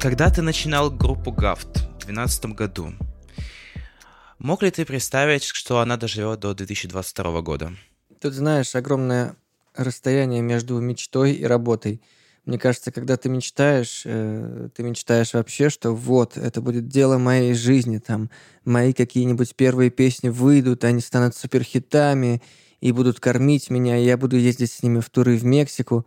Когда ты начинал группу Гафт в 2012 году, мог ли ты представить, что она доживет до 2022 года? Тут, знаешь, огромное расстояние между мечтой и работой. Мне кажется, когда ты мечтаешь, э, ты мечтаешь вообще, что вот, это будет дело моей жизни, там, мои какие-нибудь первые песни выйдут, они станут суперхитами и будут кормить меня, и я буду ездить с ними в туры в Мексику.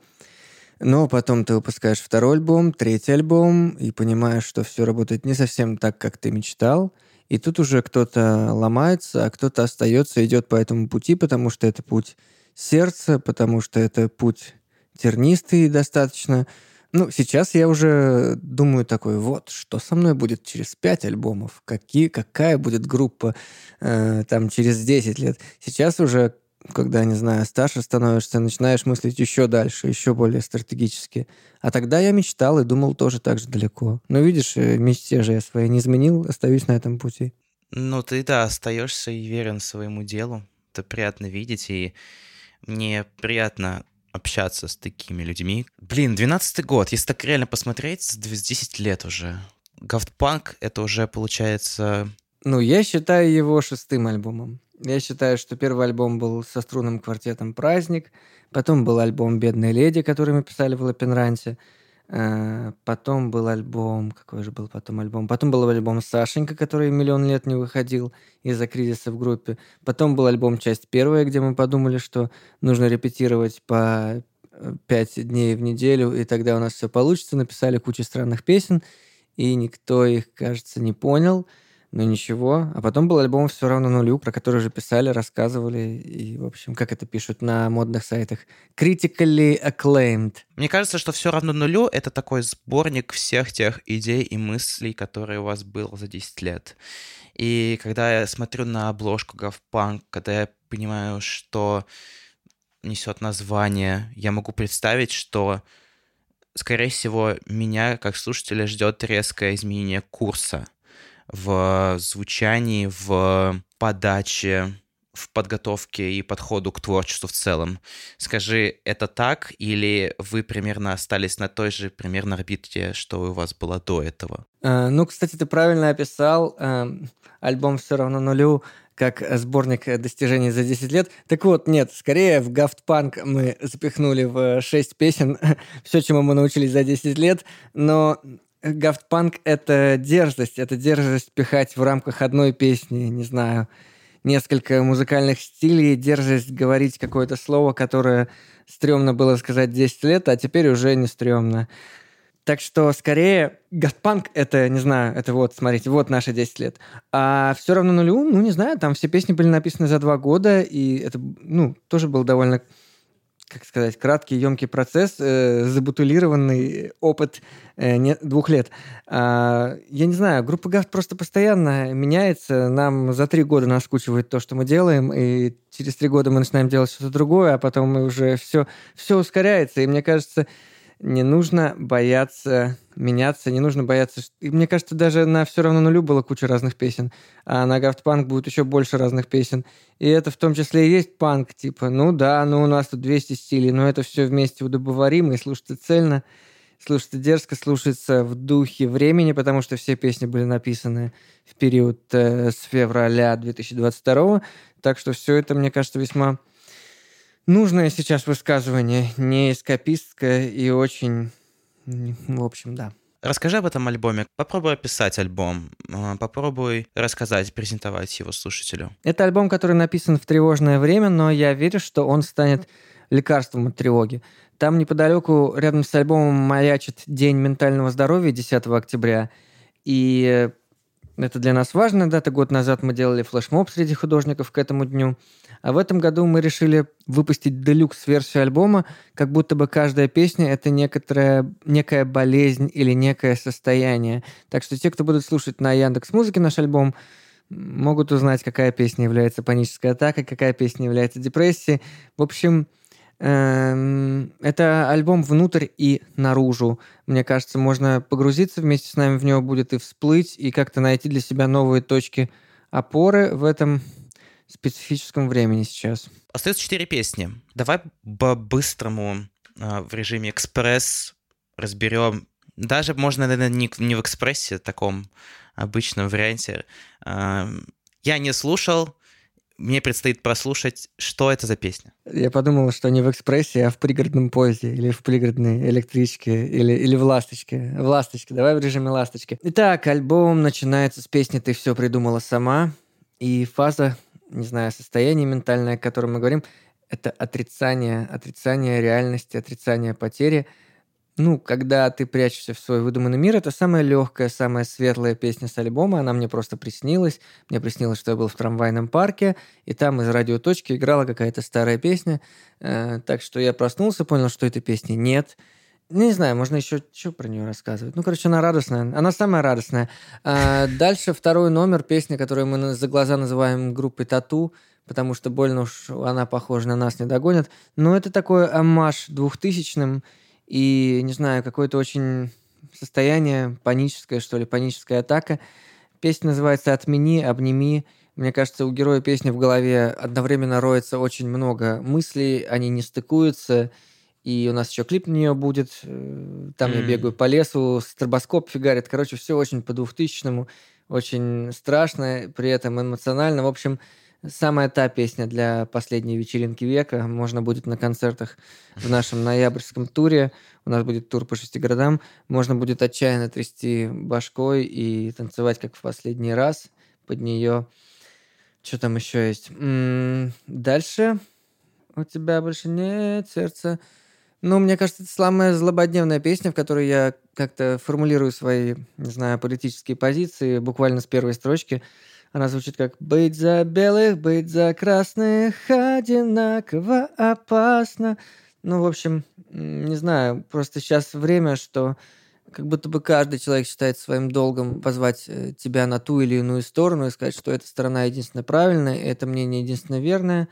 Но потом ты выпускаешь второй альбом, третий альбом, и понимаешь, что все работает не совсем так, как ты мечтал. И тут уже кто-то ломается, а кто-то остается, идет по этому пути, потому что это путь сердца, потому что это путь тернистый достаточно. Ну, сейчас я уже думаю такой, вот, что со мной будет через пять альбомов, какие, какая будет группа э, там через 10 лет. Сейчас уже когда, не знаю, старше становишься, начинаешь мыслить еще дальше, еще более стратегически. А тогда я мечтал и думал тоже так же далеко. Но видишь, э, мечте же я своей не изменил, остаюсь на этом пути. Ну, ты, да, остаешься и верен своему делу. Это приятно видеть, и мне приятно общаться с такими людьми. Блин, 12 год, если так реально посмотреть, 10 лет уже. Гафтпанк — это уже, получается... Ну, я считаю его шестым альбомом. Я считаю, что первый альбом был со струнным квартетом «Праздник», потом был альбом «Бедная леди», который мы писали в Лапенранте, э, потом был альбом... Какой же был потом альбом? Потом был альбом «Сашенька», который миллион лет не выходил из-за кризиса в группе. Потом был альбом «Часть первая», где мы подумали, что нужно репетировать по э, пять дней в неделю, и тогда у нас все получится. Написали кучу странных песен, и никто их, кажется, не понял – но ничего. А потом был альбом «Все равно нулю», про который уже писали, рассказывали. И, в общем, как это пишут на модных сайтах. Critically acclaimed. Мне кажется, что «Все равно нулю» — это такой сборник всех тех идей и мыслей, которые у вас было за 10 лет. И когда я смотрю на обложку Гафпанк, когда я понимаю, что несет название, я могу представить, что скорее всего, меня, как слушателя, ждет резкое изменение курса — в звучании, в подаче, в подготовке и подходу к творчеству в целом. Скажи, это так или вы примерно остались на той же примерно орбите, что у вас было до этого? А, ну, кстати, ты правильно описал. А, альбом все равно нулю как сборник достижений за 10 лет. Так вот, нет, скорее в Гафт Панк мы запихнули в 6 песен все, чему мы научились за 10 лет, но Гафтпанк — это дерзость, это дерзость пихать в рамках одной песни, не знаю, несколько музыкальных стилей, дерзость говорить какое-то слово, которое стрёмно было сказать 10 лет, а теперь уже не стрёмно. Так что, скорее, Гафтпанк — это, не знаю, это вот, смотрите, вот наши 10 лет. А все равно нулю, ну, не знаю, там все песни были написаны за два года, и это, ну, тоже был довольно как сказать, краткий, емкий процесс, э, забутулированный опыт э, не, двух лет. А, я не знаю, группа ГАФТ просто постоянно меняется. Нам за три года наскучивает то, что мы делаем, и через три года мы начинаем делать что-то другое, а потом мы уже все, все ускоряется. И мне кажется, не нужно бояться меняться, не нужно бояться. И мне кажется, даже на все равно нулю было куча разных песен, а на Гафтпанк будет еще больше разных песен. И это в том числе и есть панк, типа, ну да, ну у нас тут 200 стилей, но это все вместе удобоваримо и слушается цельно, слушается дерзко, слушается в духе времени, потому что все песни были написаны в период э, с февраля 2022, так что все это, мне кажется, весьма нужное сейчас высказывание, не эскапистское и очень в общем, да. Расскажи об этом альбоме. Попробуй описать альбом. А, попробуй рассказать, презентовать его слушателю. Это альбом, который написан в тревожное время, но я верю, что он станет лекарством от тревоги. Там неподалеку, рядом с альбомом, маячит День ментального здоровья 10 октября. И это для нас важная дата. Год назад мы делали флешмоб среди художников к этому дню. А в этом году мы решили выпустить делюкс-версию альбома, как будто бы каждая песня — это некоторая, некая болезнь или некое состояние. Так что те, кто будут слушать на Яндекс Музыке наш альбом, могут узнать, какая песня является панической атакой, какая песня является депрессией. В общем, это альбом внутрь и наружу. Мне кажется, можно погрузиться вместе с нами в него будет и всплыть, и как-то найти для себя новые точки опоры в этом специфическом времени сейчас. Остается четыре песни. Давай по-быстрому а, в режиме экспресс разберем Даже можно, наверное, не, в экспрессе, таком обычном варианте. Я не слушал, мне предстоит прослушать, что это за песня. Я подумал, что не в экспрессе, а в пригородном поезде, или в пригородной электричке, или, или в ласточке. В ласточке, давай в режиме ласточки. Итак, альбом начинается с песни «Ты все придумала сама», и фаза, не знаю, состояние ментальное, о котором мы говорим, это отрицание, отрицание реальности, отрицание потери – ну, когда ты прячешься в свой выдуманный мир, это самая легкая, самая светлая песня с альбома. Она мне просто приснилась. Мне приснилось, что я был в трамвайном парке, и там из радиоточки играла какая-то старая песня. Э, так что я проснулся, понял, что этой песни нет. Не знаю, можно еще что про нее рассказывать. Ну, короче, она радостная. Она самая радостная. А дальше второй номер, песня, которую мы за глаза называем группой «Тату», потому что больно уж она похожа на нас не догонят. Но это такой амаш двухтысячным, и, не знаю, какое-то очень состояние паническое, что ли, паническая атака. Песня называется «Отмени, обними». Мне кажется, у героя песни в голове одновременно роется очень много мыслей, они не стыкуются, и у нас еще клип на нее будет. Э, там mm. я бегаю по лесу, стробоскоп фигарит. Короче, все очень по двухтысячному, очень страшно, при этом эмоционально. В общем, Самая та песня для последней вечеринки века. Можно будет на концертах в нашем ноябрьском туре. У нас будет тур по шести городам. Можно будет отчаянно трясти башкой и танцевать, как в последний раз под нее. Что там еще есть? М-м- дальше. У тебя больше нет сердца. Ну, мне кажется, это самая злободневная песня, в которой я как-то формулирую свои, не знаю, политические позиции буквально с первой строчки. Она звучит как «Быть за белых, быть за красных одинаково опасно». Ну, в общем, не знаю, просто сейчас время, что как будто бы каждый человек считает своим долгом позвать э, тебя на ту или иную сторону и сказать, что эта сторона единственная правильная, это мнение единственное верное.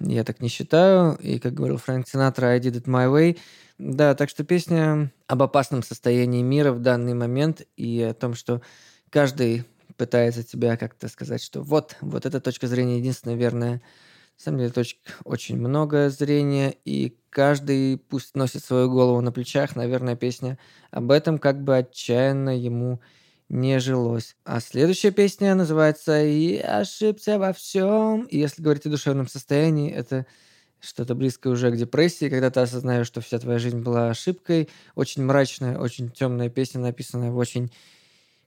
Я так не считаю. И, как говорил Фрэнк Синатра, I did it my way. Да, так что песня об опасном состоянии мира в данный момент и о том, что каждый пытается тебя как-то сказать, что вот, вот эта точка зрения единственная верная. На самом деле точек очень много зрения, и каждый пусть носит свою голову на плечах. Наверное, песня об этом как бы отчаянно ему не жилось. А следующая песня называется «И ошибся во всем». И если говорить о душевном состоянии, это что-то близкое уже к депрессии, когда ты осознаешь, что вся твоя жизнь была ошибкой. Очень мрачная, очень темная песня, написанная в очень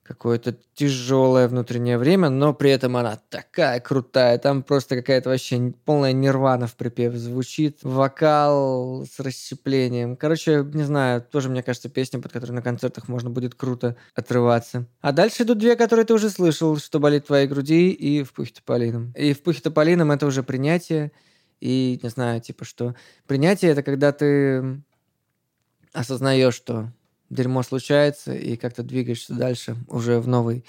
какое-то тяжелое внутреннее время, но при этом она такая крутая. Там просто какая-то вообще полная нирвана в припеве звучит. Вокал с расщеплением. Короче, не знаю, тоже, мне кажется, песня, под которой на концертах можно будет круто отрываться. А дальше идут две, которые ты уже слышал, «Что болит твоей груди» и «В пухе тополином». И «В пухе тополином» это уже принятие. И, не знаю, типа, что принятие — это когда ты осознаешь, что дерьмо случается, и как-то двигаешься дальше уже в новой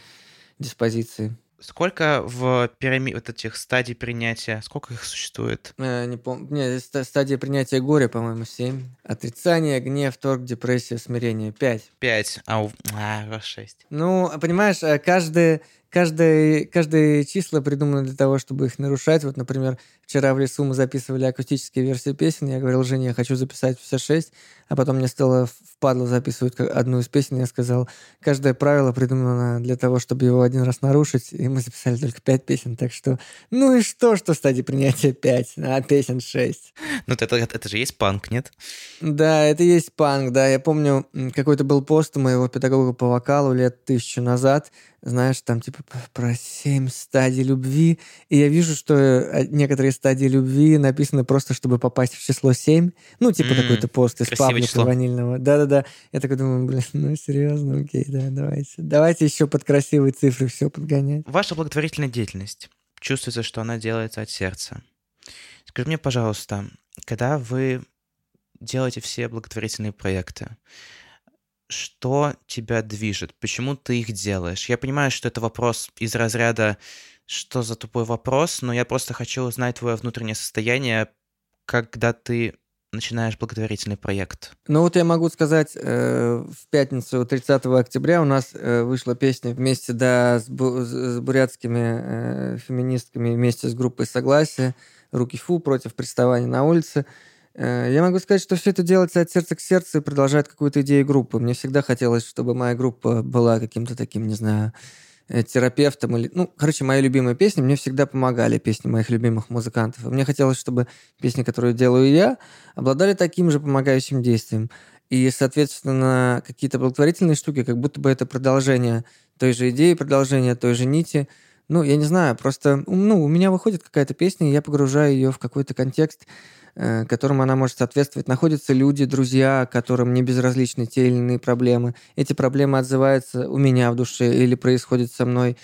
диспозиции. Сколько в пирамид вот этих стадий принятия, сколько их существует? Э, не помню. Нет, стадия принятия горя, по-моему, семь. Отрицание, гнев, торг, депрессия, смирение. Пять. Пять. А у а, вас шесть. Ну, понимаешь, э, каждый каждое, каждое число придумано для того, чтобы их нарушать. Вот, например, вчера в лесу мы записывали акустические версии песен. Я говорил, Женя, я хочу записать все шесть. А потом мне стало впадло записывать одну из песен. Я сказал, каждое правило придумано для того, чтобы его один раз нарушить. И мы записали только пять песен. Так что, ну и что, что стадии принятия пять, а песен шесть. Ну, это, это, это же есть панк, нет? Да, это есть панк, да. Я помню, какой-то был пост у моего педагога по вокалу лет тысячу назад, знаешь, там типа про семь стадий любви, и я вижу, что э, некоторые стадии любви написаны просто, чтобы попасть в число семь, ну, типа mm, такой-то пост из паблика ванильного. Да-да-да. Я такой думаю, блин, ну, серьезно, окей, да, давайте. Давайте еще под красивые цифры все подгонять. Ваша благотворительная деятельность. Чувствуется, что она делается от сердца. Скажи мне, пожалуйста, когда вы делаете все благотворительные проекты, что тебя движет? Почему ты их делаешь? Я понимаю, что это вопрос из разряда «что за тупой вопрос?», но я просто хочу узнать твое внутреннее состояние, когда ты начинаешь благотворительный проект? Ну вот я могу сказать, э, в пятницу 30 октября у нас э, вышла песня вместе да, с, бу- с бурятскими э, феминистками, вместе с группой «Согласие», «Руки фу» против приставания на улице. Э, я могу сказать, что все это делается от сердца к сердцу и продолжает какую-то идею группы. Мне всегда хотелось, чтобы моя группа была каким-то таким, не знаю, э, терапевтом или... Ну, короче, мои любимые песни мне всегда помогали, песни моих любимых музыкантов. Мне хотелось, чтобы песни, которые делаю я, обладали таким же помогающим действием. И, соответственно, какие-то благотворительные штуки, как будто бы это продолжение той же идеи, продолжение той же нити. Ну, я не знаю, просто ну, у меня выходит какая-то песня, и я погружаю ее в какой-то контекст, Э, которым она может соответствовать. Находятся люди, друзья, которым не безразличны те или иные проблемы. Эти проблемы отзываются у меня в душе или происходят со мной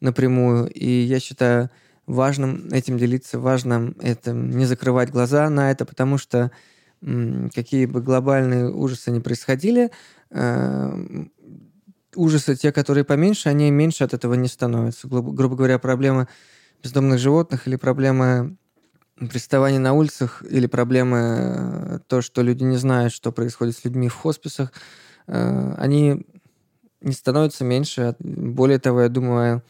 напрямую. И я считаю важным этим делиться, важным это не закрывать глаза на это, потому что какие бы глобальные ужасы ни происходили, э, ужасы, те, которые поменьше, они меньше от этого не становятся. грубо говоря, проблемы бездомных животных или проблемы приставание на улицах или проблемы, э, то, что люди не знают, что происходит с людьми в хосписах, э, они не становятся меньше. Более того, я думаю,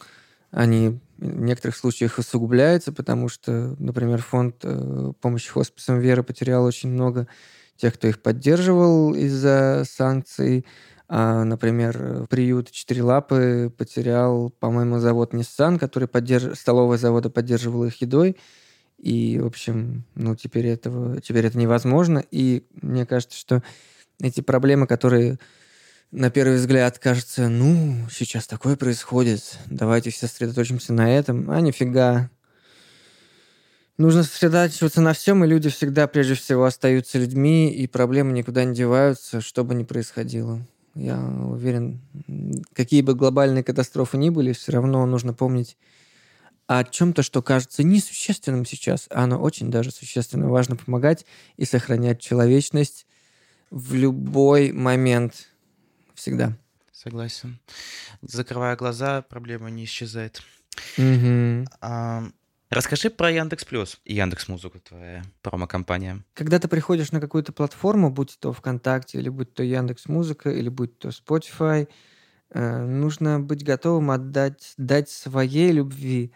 они в некоторых случаях усугубляются, потому что, например, фонд э, помощи хосписам «Вера» потерял очень много тех, кто их поддерживал из-за санкций. А, например, приют «Четыре лапы» потерял, по-моему, завод Nissan, который поддерж... столовая завода поддерживала их едой. И, в общем, ну, теперь, этого, теперь это невозможно. И мне кажется, что эти проблемы, которые на первый взгляд кажется, ну, сейчас такое происходит, давайте все сосредоточимся на этом, а нифига. Нужно сосредотачиваться на всем, и люди всегда, прежде всего, остаются людьми, и проблемы никуда не деваются, что бы ни происходило. Я уверен, какие бы глобальные катастрофы ни были, все равно нужно помнить о чем-то, что кажется несущественным сейчас, а оно очень даже существенно. Важно помогать и сохранять человечность в любой момент. Всегда. Согласен. Закрывая глаза, проблема не исчезает. Угу. А, расскажи про Яндекс Плюс и Яндекс Музыку, твоя промо-компания. Когда ты приходишь на какую-то платформу, будь то ВКонтакте, или будь то Яндекс Музыка, или будь то Spotify, э, нужно быть готовым отдать, дать своей любви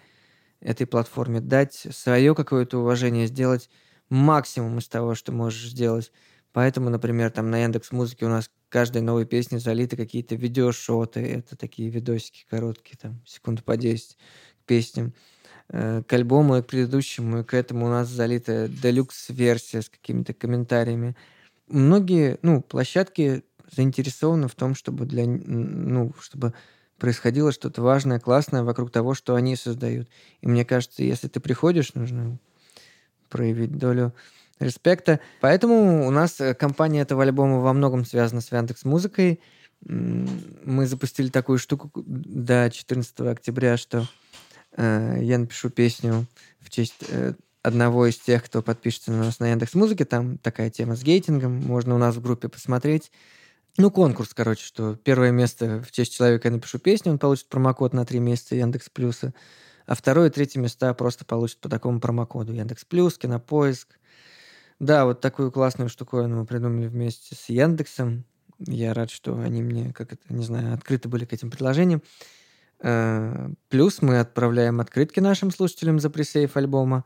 этой платформе, дать свое какое-то уважение, сделать максимум из того, что можешь сделать. Поэтому, например, там на Яндекс Музыке у нас каждой новой песне залиты какие-то видеошоты. Это такие видосики короткие, там, секунду по 10 к песням. Э, к альбому и к предыдущему, и к этому у нас залита делюкс-версия с какими-то комментариями. Многие, ну, площадки заинтересованы в том, чтобы для, ну, чтобы происходило что-то важное, классное вокруг того, что они создают. И мне кажется, если ты приходишь, нужно проявить долю респекта. Поэтому у нас э, компания этого альбома во многом связана с Яндекс Музыкой. Мы запустили такую штуку до 14 октября, что э, я напишу песню в честь э, одного из тех, кто подпишется на нас на Яндекс Музыке. Там такая тема с гейтингом. Можно у нас в группе посмотреть. Ну, конкурс, короче, что первое место в честь человека я напишу песню, он получит промокод на три месяца Яндекс Плюса, а второе и третье места просто получит по такому промокоду Яндекс Плюс, Кинопоиск. Да, вот такую классную штуковину мы придумали вместе с Яндексом. Я рад, что они мне, как это, не знаю, открыты были к этим предложениям. Э, плюс мы отправляем открытки нашим слушателям за пресейф альбома.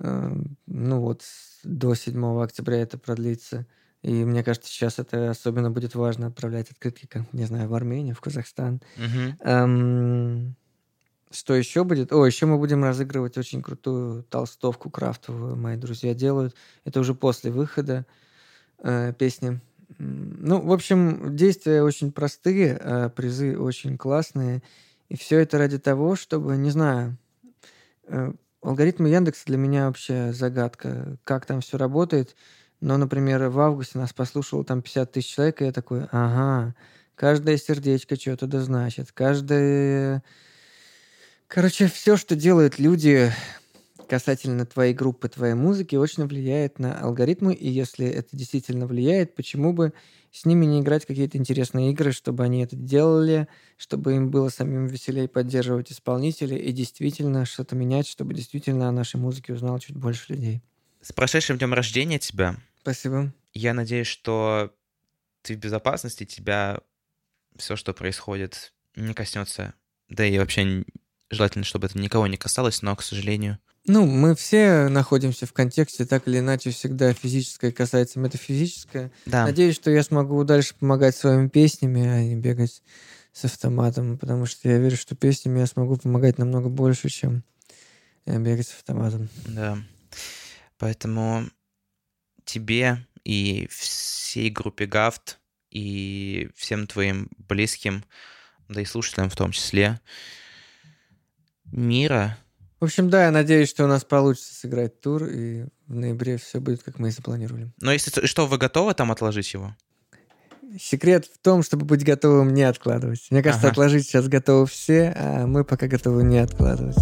Э, ну вот, до 7 октября это продлится. И мне кажется, сейчас это особенно будет важно отправлять открытки, как, не знаю, в Армению, в Казахстан. Угу. Эм, что еще будет? О, еще мы будем разыгрывать очень крутую толстовку крафтовую. Мои друзья делают. Это уже после выхода э, песни. Ну, в общем, действия очень простые, а призы очень классные. И все это ради того, чтобы, не знаю, э, алгоритмы Яндекса для меня вообще загадка. Как там все работает – но, например, в августе нас послушало там 50 тысяч человек, и я такой, ага, каждое сердечко что-то да значит, каждое... Короче, все, что делают люди касательно твоей группы, твоей музыки, очень влияет на алгоритмы, и если это действительно влияет, почему бы с ними не играть какие-то интересные игры, чтобы они это делали, чтобы им было самим веселее поддерживать исполнителей и действительно что-то менять, чтобы действительно о нашей музыке узнал чуть больше людей. С прошедшим днем рождения тебя. Спасибо. Я надеюсь, что ты в безопасности, тебя все, что происходит, не коснется. Да и вообще желательно, чтобы это никого не касалось, но, к сожалению... Ну, мы все находимся в контексте, так или иначе, всегда физическое касается метафизическое. Да. Надеюсь, что я смогу дальше помогать своими песнями, а не бегать с автоматом, потому что я верю, что песнями я смогу помогать намного больше, чем э, бегать с автоматом. Да. Поэтому тебе и всей группе Гафт и всем твоим близким, да и слушателям в том числе, мира, В общем, да, я надеюсь, что у нас получится сыграть тур, и в ноябре все будет, как мы и запланировали. Но если что, вы готовы там отложить его? Секрет в том, чтобы быть готовым не откладывать. Мне кажется, Ага. отложить сейчас готовы все, а мы пока готовы не откладывать.